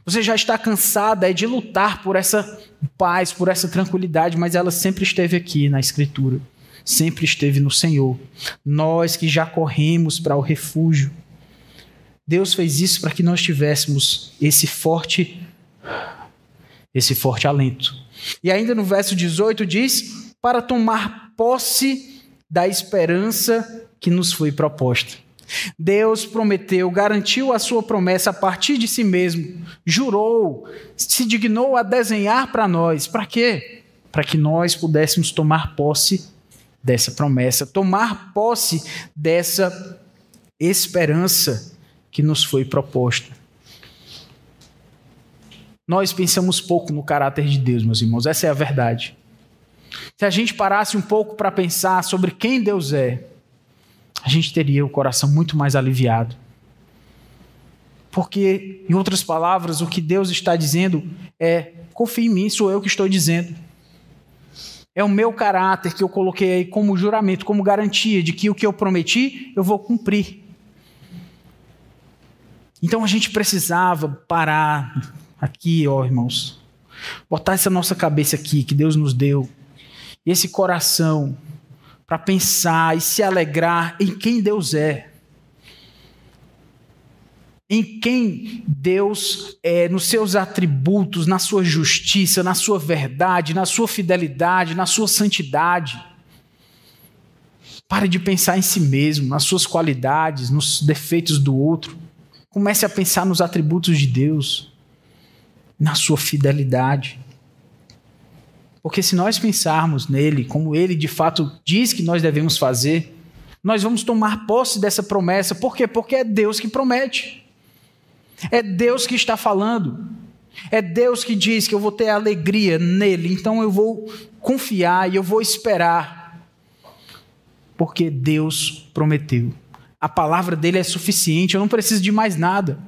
Speaker 1: Você já está cansado é de lutar por essa paz, por essa tranquilidade, mas ela sempre esteve aqui na Escritura. Sempre esteve no Senhor. Nós que já corremos para o refúgio. Deus fez isso para que nós tivéssemos esse forte esse forte alento. E ainda no verso 18 diz: para tomar posse da esperança que nos foi proposta. Deus prometeu, garantiu a sua promessa a partir de si mesmo, jurou, se dignou a desenhar para nós. Para quê? Para que nós pudéssemos tomar posse dessa promessa, tomar posse dessa esperança que nos foi proposta. Nós pensamos pouco no caráter de Deus, meus irmãos, essa é a verdade. Se a gente parasse um pouco para pensar sobre quem Deus é, a gente teria o coração muito mais aliviado. Porque, em outras palavras, o que Deus está dizendo é: confie em mim, sou eu que estou dizendo. É o meu caráter que eu coloquei aí como juramento, como garantia de que o que eu prometi, eu vou cumprir. Então a gente precisava parar, aqui, ó irmãos. Botar essa nossa cabeça aqui que Deus nos deu, esse coração, para pensar e se alegrar em quem Deus é. Em quem Deus é, nos seus atributos, na sua justiça, na sua verdade, na sua fidelidade, na sua santidade. Pare de pensar em si mesmo, nas suas qualidades, nos defeitos do outro. Comece a pensar nos atributos de Deus na sua fidelidade. Porque se nós pensarmos nele, como ele de fato diz que nós devemos fazer, nós vamos tomar posse dessa promessa. Por quê? Porque é Deus que promete. É Deus que está falando. É Deus que diz que eu vou ter alegria nele, então eu vou confiar e eu vou esperar. Porque Deus prometeu. A palavra dele é suficiente, eu não preciso de mais nada.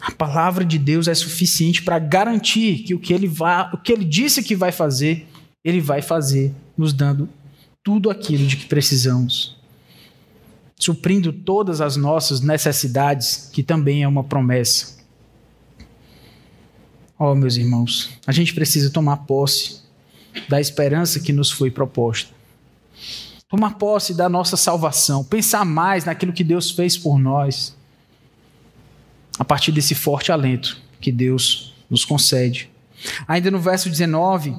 Speaker 1: A palavra de Deus é suficiente para garantir que o que ele vai, o que ele disse que vai fazer, ele vai fazer, nos dando tudo aquilo de que precisamos. Suprindo todas as nossas necessidades, que também é uma promessa. Oh, meus irmãos, a gente precisa tomar posse da esperança que nos foi proposta. Tomar posse da nossa salvação, pensar mais naquilo que Deus fez por nós a partir desse forte alento que Deus nos concede. Ainda no verso 19,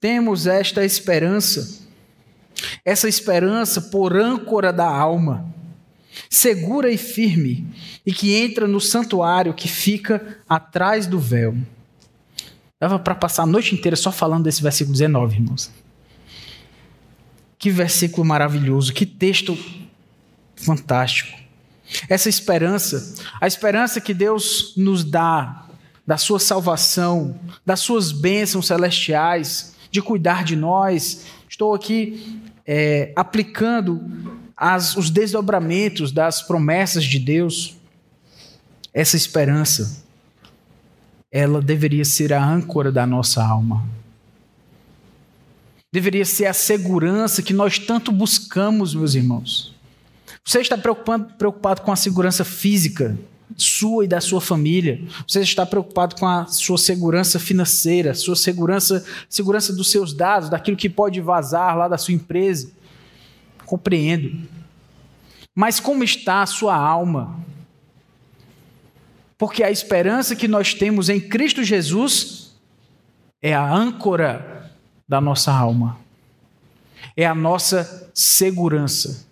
Speaker 1: temos esta esperança, essa esperança por âncora da alma, segura e firme, e que entra no santuário que fica atrás do véu. Dava para passar a noite inteira só falando desse versículo 19, irmãos. Que versículo maravilhoso, que texto fantástico. Essa esperança, a esperança que Deus nos dá da sua salvação, das suas bênçãos celestiais, de cuidar de nós. Estou aqui é, aplicando as, os desdobramentos das promessas de Deus. Essa esperança, ela deveria ser a âncora da nossa alma. Deveria ser a segurança que nós tanto buscamos, meus irmãos. Você está preocupado, com a segurança física sua e da sua família. Você está preocupado com a sua segurança financeira, sua segurança, segurança dos seus dados, daquilo que pode vazar lá da sua empresa. Compreendo. Mas como está a sua alma? Porque a esperança que nós temos em Cristo Jesus é a âncora da nossa alma. É a nossa segurança.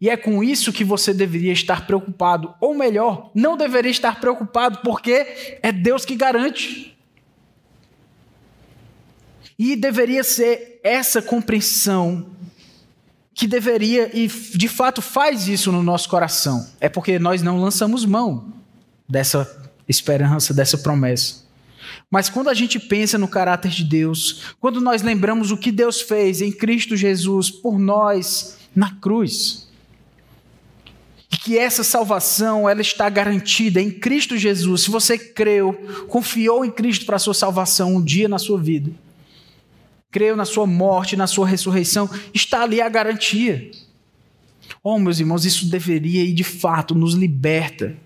Speaker 1: E é com isso que você deveria estar preocupado. Ou melhor, não deveria estar preocupado, porque é Deus que garante. E deveria ser essa compreensão que deveria e de fato faz isso no nosso coração. É porque nós não lançamos mão dessa esperança, dessa promessa. Mas quando a gente pensa no caráter de Deus, quando nós lembramos o que Deus fez em Cristo Jesus por nós na cruz, e que essa salvação ela está garantida em Cristo Jesus. Se você creu, confiou em Cristo para a sua salvação um dia na sua vida, creu na sua morte, na sua ressurreição, está ali a garantia. Oh, meus irmãos, isso deveria e de fato nos liberta.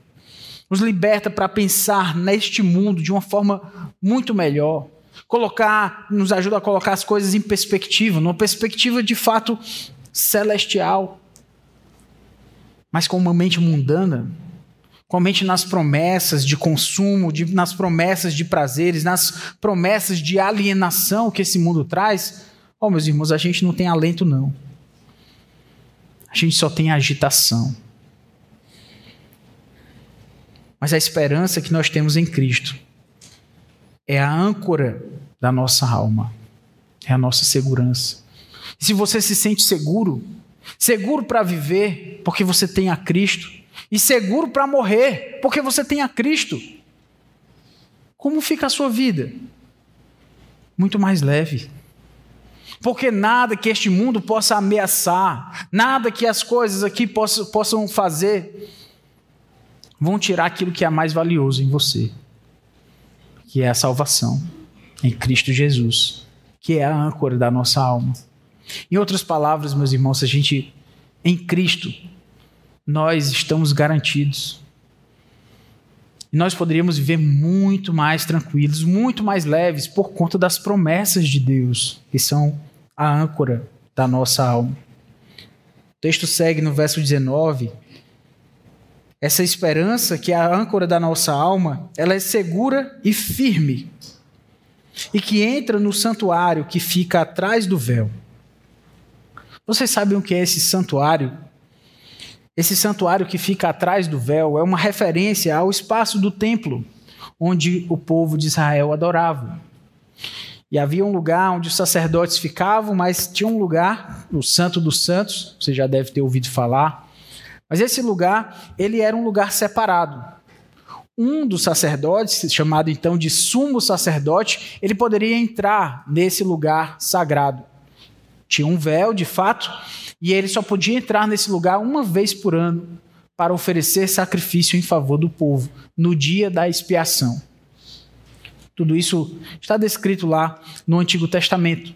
Speaker 1: Nos liberta para pensar neste mundo de uma forma muito melhor. Colocar, nos ajuda a colocar as coisas em perspectiva, numa perspectiva de fato celestial mas com uma mente mundana, com a mente nas promessas de consumo, de, nas promessas de prazeres, nas promessas de alienação que esse mundo traz, oh, meus irmãos, a gente não tem alento, não. A gente só tem agitação. Mas a esperança que nós temos em Cristo é a âncora da nossa alma, é a nossa segurança. E se você se sente seguro, Seguro para viver, porque você tem a Cristo. E seguro para morrer, porque você tem a Cristo. Como fica a sua vida? Muito mais leve. Porque nada que este mundo possa ameaçar, nada que as coisas aqui possam, fazer, vão tirar aquilo que é mais valioso em você, que é a salvação em Cristo Jesus, que é a âncora da nossa alma. Em outras palavras, meus irmãos, a gente em Cristo nós estamos garantidos. Nós poderíamos viver muito mais tranquilos, muito mais leves por conta das promessas de Deus, que são a âncora da nossa alma. O texto segue no verso 19. Essa esperança, que é a âncora da nossa alma, ela é segura e firme, e que entra no santuário que fica atrás do véu. Vocês sabem o que é esse santuário? Esse santuário que fica atrás do véu é uma referência ao espaço do templo onde o povo de Israel adorava. E havia um lugar onde os sacerdotes ficavam, mas tinha um lugar, o Santo dos Santos, você já deve ter ouvido falar. Mas esse lugar, ele era um lugar separado. Um dos sacerdotes, chamado então de sumo sacerdote, ele poderia entrar nesse lugar sagrado. Tinha um véu, de fato, e ele só podia entrar nesse lugar uma vez por ano para oferecer sacrifício em favor do povo, no dia da expiação. Tudo isso está descrito lá no Antigo Testamento.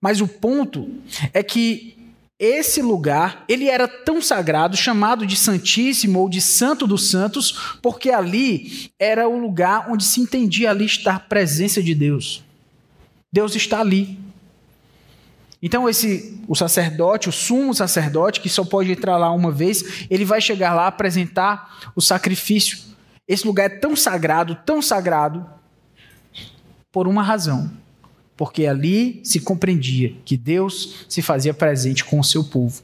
Speaker 1: Mas o ponto é que esse lugar, ele era tão sagrado, chamado de Santíssimo ou de Santo dos Santos, porque ali era o lugar onde se entendia ali estar a presença de Deus. Deus está ali. Então esse o sacerdote, o sumo sacerdote, que só pode entrar lá uma vez, ele vai chegar lá apresentar o sacrifício. Esse lugar é tão sagrado, tão sagrado, por uma razão. Porque ali se compreendia que Deus se fazia presente com o seu povo.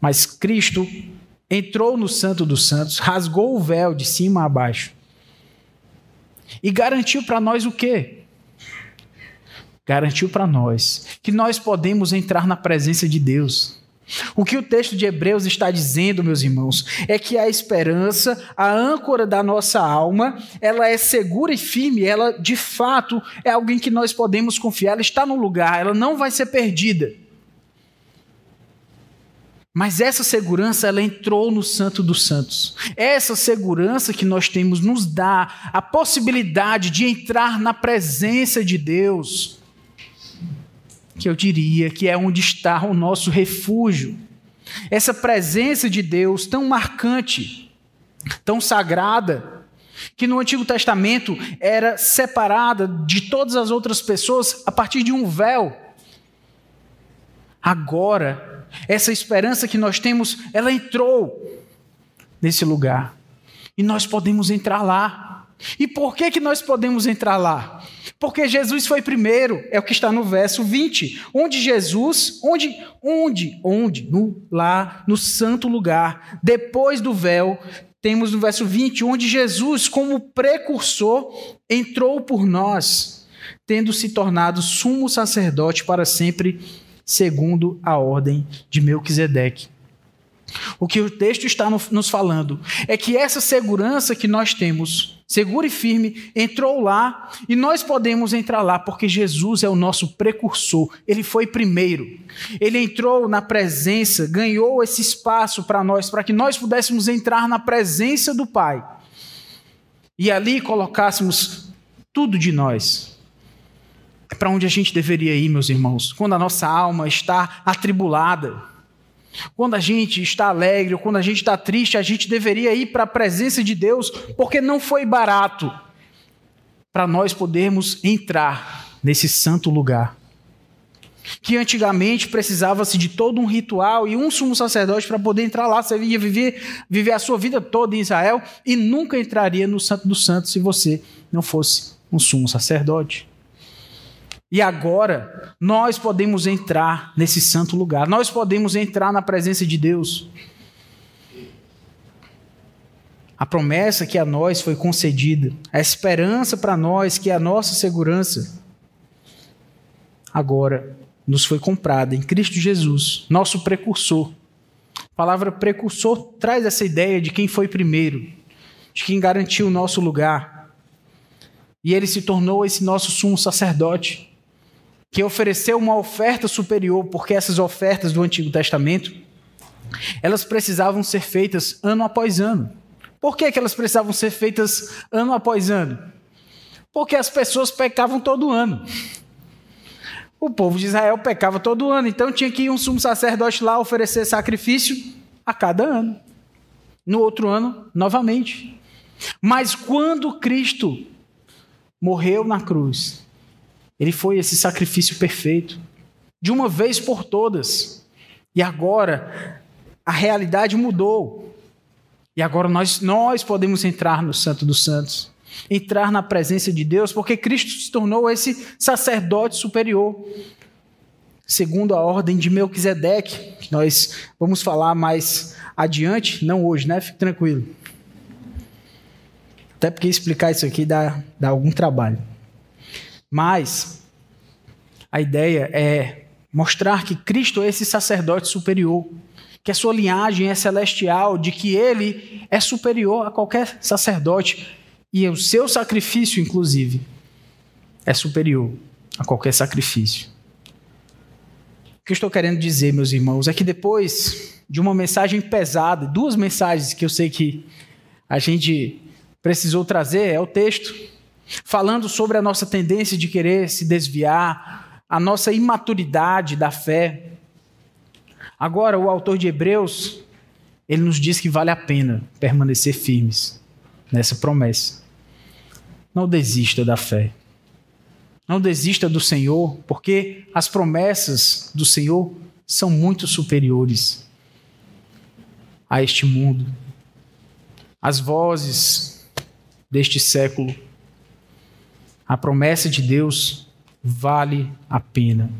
Speaker 1: Mas Cristo entrou no Santo dos Santos, rasgou o véu de cima a baixo e garantiu para nós o quê? Garantiu para nós que nós podemos entrar na presença de Deus. O que o texto de Hebreus está dizendo, meus irmãos, é que a esperança, a âncora da nossa alma, ela é segura e firme, ela de fato é alguém que nós podemos confiar, ela está no lugar, ela não vai ser perdida. Mas essa segurança, ela entrou no Santo dos Santos. Essa segurança que nós temos nos dá a possibilidade de entrar na presença de Deus que eu diria que é onde está o nosso refúgio. essa presença de Deus tão marcante, tão sagrada, que no Antigo Testamento era separada de todas as outras pessoas a partir de um véu. Agora, essa esperança que nós temos, ela entrou nesse lugar. E nós podemos entrar lá. E por que, que nós podemos entrar lá? Porque Jesus foi primeiro, é o que está no verso 20. Onde Jesus, onde, onde, onde? No, lá no santo lugar, depois do véu, temos no verso 20, onde Jesus, como precursor, entrou por nós, tendo se tornado sumo sacerdote para sempre, segundo a ordem de Melquisedeque. O que o texto está nos falando é que essa segurança que nós temos, segura e firme, entrou lá e nós podemos entrar lá porque Jesus é o nosso precursor. Ele foi primeiro. Ele entrou na presença, ganhou esse espaço para nós, para que nós pudéssemos entrar na presença do Pai e ali colocássemos tudo de nós. É para onde a gente deveria ir, meus irmãos, quando a nossa alma está atribulada quando a gente está alegre ou quando a gente está triste, a gente deveria ir para a presença de Deus, porque não foi barato para nós podermos entrar nesse santo lugar. Que antigamente precisava-se de todo um ritual e um sumo sacerdote para poder entrar lá. Você ia viver, viver a sua vida toda em Israel e nunca entraria no Santo dos Santos se você não fosse um sumo sacerdote. E agora nós podemos entrar nesse santo lugar, nós podemos entrar na presença de Deus. A promessa que a nós foi concedida, a esperança para nós, que é a nossa segurança, agora nos foi comprada em Cristo Jesus, nosso precursor. A palavra precursor traz essa ideia de quem foi primeiro, de quem garantiu o nosso lugar. E ele se tornou esse nosso sumo sacerdote que ofereceu uma oferta superior, porque essas ofertas do Antigo Testamento, elas precisavam ser feitas ano após ano. Por que, que elas precisavam ser feitas ano após ano? Porque as pessoas pecavam todo ano. O povo de Israel pecava todo ano, então tinha que ir um sumo sacerdote lá oferecer sacrifício a cada ano. No outro ano, novamente. Mas quando Cristo morreu na cruz, ele foi esse sacrifício perfeito, de uma vez por todas. E agora a realidade mudou. E agora nós, nós podemos entrar no Santo dos Santos, entrar na presença de Deus, porque Cristo se tornou esse sacerdote superior, segundo a ordem de Melquisedeque, que nós vamos falar mais adiante, não hoje, né? Fique tranquilo. Até porque explicar isso aqui dá, dá algum trabalho. Mas a ideia é mostrar que Cristo é esse sacerdote superior, que a sua linhagem é celestial, de que ele é superior a qualquer sacerdote e o seu sacrifício, inclusive, é superior a qualquer sacrifício. O que eu estou querendo dizer, meus irmãos, é que depois de uma mensagem pesada, duas mensagens que eu sei que a gente precisou trazer, é o texto falando sobre a nossa tendência de querer se desviar, a nossa imaturidade da fé. Agora, o autor de Hebreus, ele nos diz que vale a pena permanecer firmes nessa promessa. Não desista da fé. Não desista do Senhor, porque as promessas do Senhor são muito superiores a este mundo. As vozes deste século a promessa de Deus vale a pena.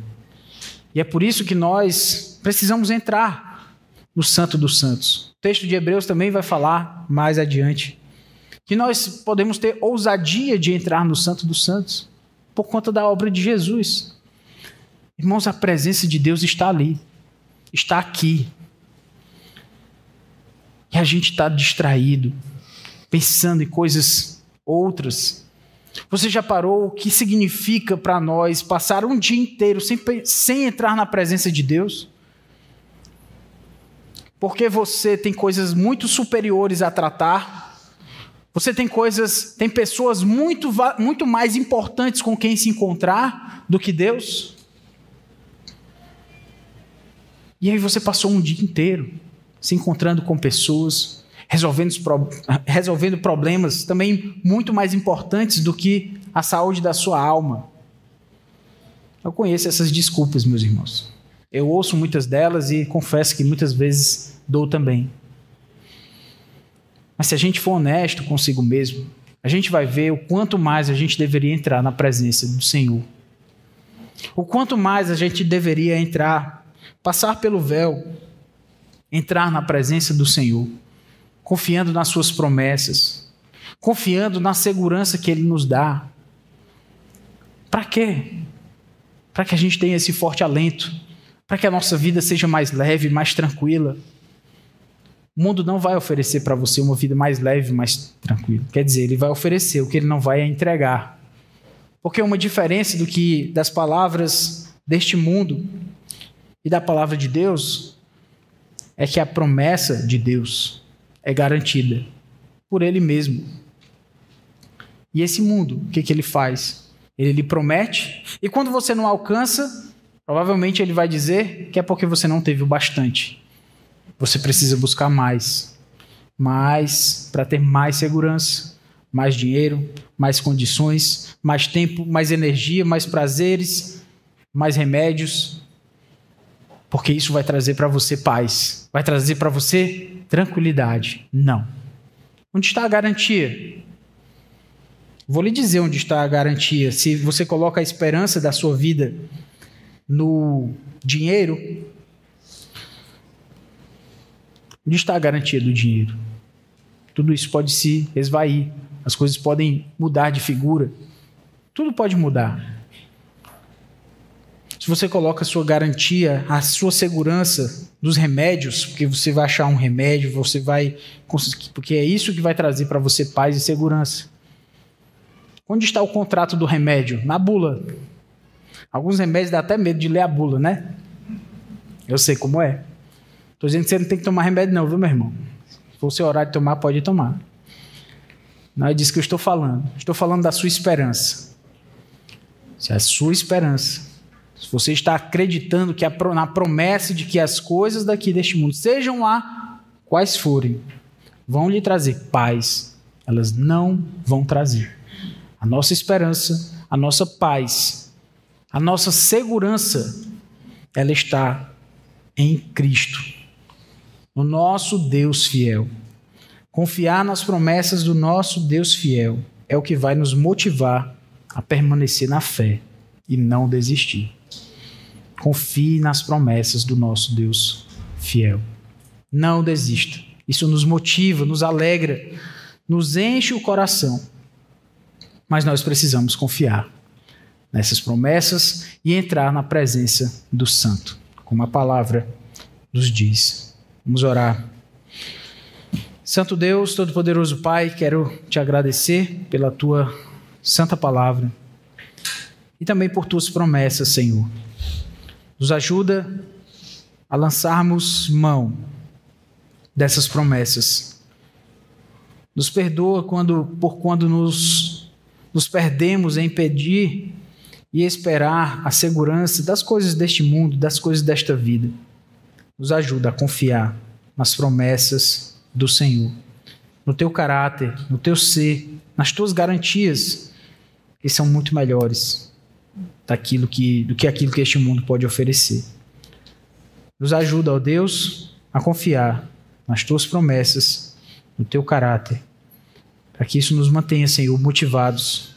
Speaker 1: E é por isso que nós precisamos entrar no Santo dos Santos. O texto de Hebreus também vai falar mais adiante que nós podemos ter ousadia de entrar no Santo dos Santos por conta da obra de Jesus. Irmãos, a presença de Deus está ali, está aqui. E a gente está distraído, pensando em coisas outras você já parou o que significa para nós passar um dia inteiro sem, sem entrar na presença de Deus? Porque você tem coisas muito superiores a tratar. Você tem coisas, tem pessoas muito, muito mais importantes com quem se encontrar do que Deus. E aí você passou um dia inteiro se encontrando com pessoas, resolvendo, resolvendo problemas também muito mais importantes do que a saúde da sua alma. Eu conheço essas desculpas, meus irmãos. Eu ouço muitas delas e confesso que muitas vezes dou também. Mas se a gente for honesto consigo mesmo, a gente vai ver o quanto mais a gente deveria entrar na presença do Senhor. O quanto mais a gente deveria entrar, passar pelo véu, entrar na presença do Senhor, confiando nas Suas promessas, confiando na segurança que Ele nos dá. Para quê? Para que a gente tenha esse forte alento, para que a nossa vida seja mais leve, mais tranquila o mundo não vai oferecer para você uma vida mais leve, mais tranquila. Quer dizer, ele vai oferecer o que ele não vai entregar. Porque uma diferença do que das palavras deste mundo e da palavra de Deus é que a promessa de Deus é garantida por ele mesmo. E esse mundo, o que, que ele faz? Ele lhe promete, e quando você não alcança, provavelmente ele vai dizer que é porque você não teve o bastante você precisa buscar mais. Mais para ter mais segurança, mais dinheiro, mais condições, mais tempo, mais energia, mais prazeres, mais remédios. Porque isso vai trazer para você paz, vai trazer para você tranquilidade. Não. Onde está a garantia? Vou lhe dizer onde está a garantia. Se você coloca a esperança da sua vida no dinheiro, Onde está a garantia do dinheiro? Tudo isso pode se esvair, as coisas podem mudar de figura. Tudo pode mudar. Se você coloca a sua garantia, a sua segurança dos remédios, porque você vai achar um remédio, você vai porque é isso que vai trazer para você paz e segurança. Onde está o contrato do remédio? Na bula. Alguns remédios dá até medo de ler a bula, né? Eu sei como é. Estou dizendo que você não tem que tomar remédio, não, viu, meu irmão? Se for o horário de tomar, pode tomar. Não é disso que eu estou falando. Estou falando da sua esperança. Se a sua esperança, se você está acreditando que a, na promessa de que as coisas daqui deste mundo, sejam lá quais forem, vão lhe trazer paz, elas não vão trazer. A nossa esperança, a nossa paz, a nossa segurança, ela está em Cristo no nosso Deus fiel. Confiar nas promessas do nosso Deus fiel é o que vai nos motivar a permanecer na fé e não desistir. Confie nas promessas do nosso Deus fiel. Não desista. Isso nos motiva, nos alegra, nos enche o coração. Mas nós precisamos confiar nessas promessas e entrar na presença do Santo, como a palavra nos diz. Vamos orar. Santo Deus, Todo-Poderoso Pai, quero te agradecer pela tua santa palavra e também por tuas promessas, Senhor. Nos ajuda a lançarmos mão dessas promessas. Nos perdoa quando, por quando nos, nos perdemos em pedir e esperar a segurança das coisas deste mundo, das coisas desta vida nos ajuda a confiar nas promessas do Senhor, no teu caráter, no teu ser, nas tuas garantias, que são muito melhores daquilo que, do que aquilo que este mundo pode oferecer. Nos ajuda, ó Deus, a confiar nas tuas promessas, no teu caráter, para que isso nos mantenha, Senhor, motivados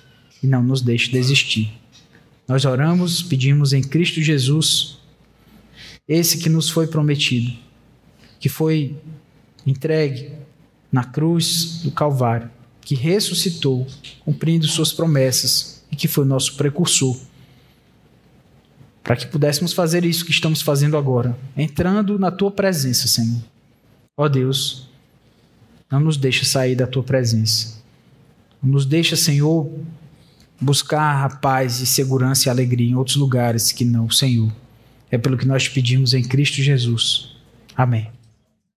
Speaker 1: e não nos deixe desistir. Nós oramos, pedimos em Cristo Jesus esse que nos foi prometido, que foi entregue na cruz do Calvário, que ressuscitou, cumprindo suas promessas e que foi nosso precursor. Para que pudéssemos fazer isso que estamos fazendo agora, entrando na tua presença, Senhor. Ó Deus, não nos deixa sair da tua presença. Não nos deixa, Senhor, buscar a paz e segurança e alegria em outros lugares que não Senhor. É pelo que nós pedimos em Cristo Jesus. Amém.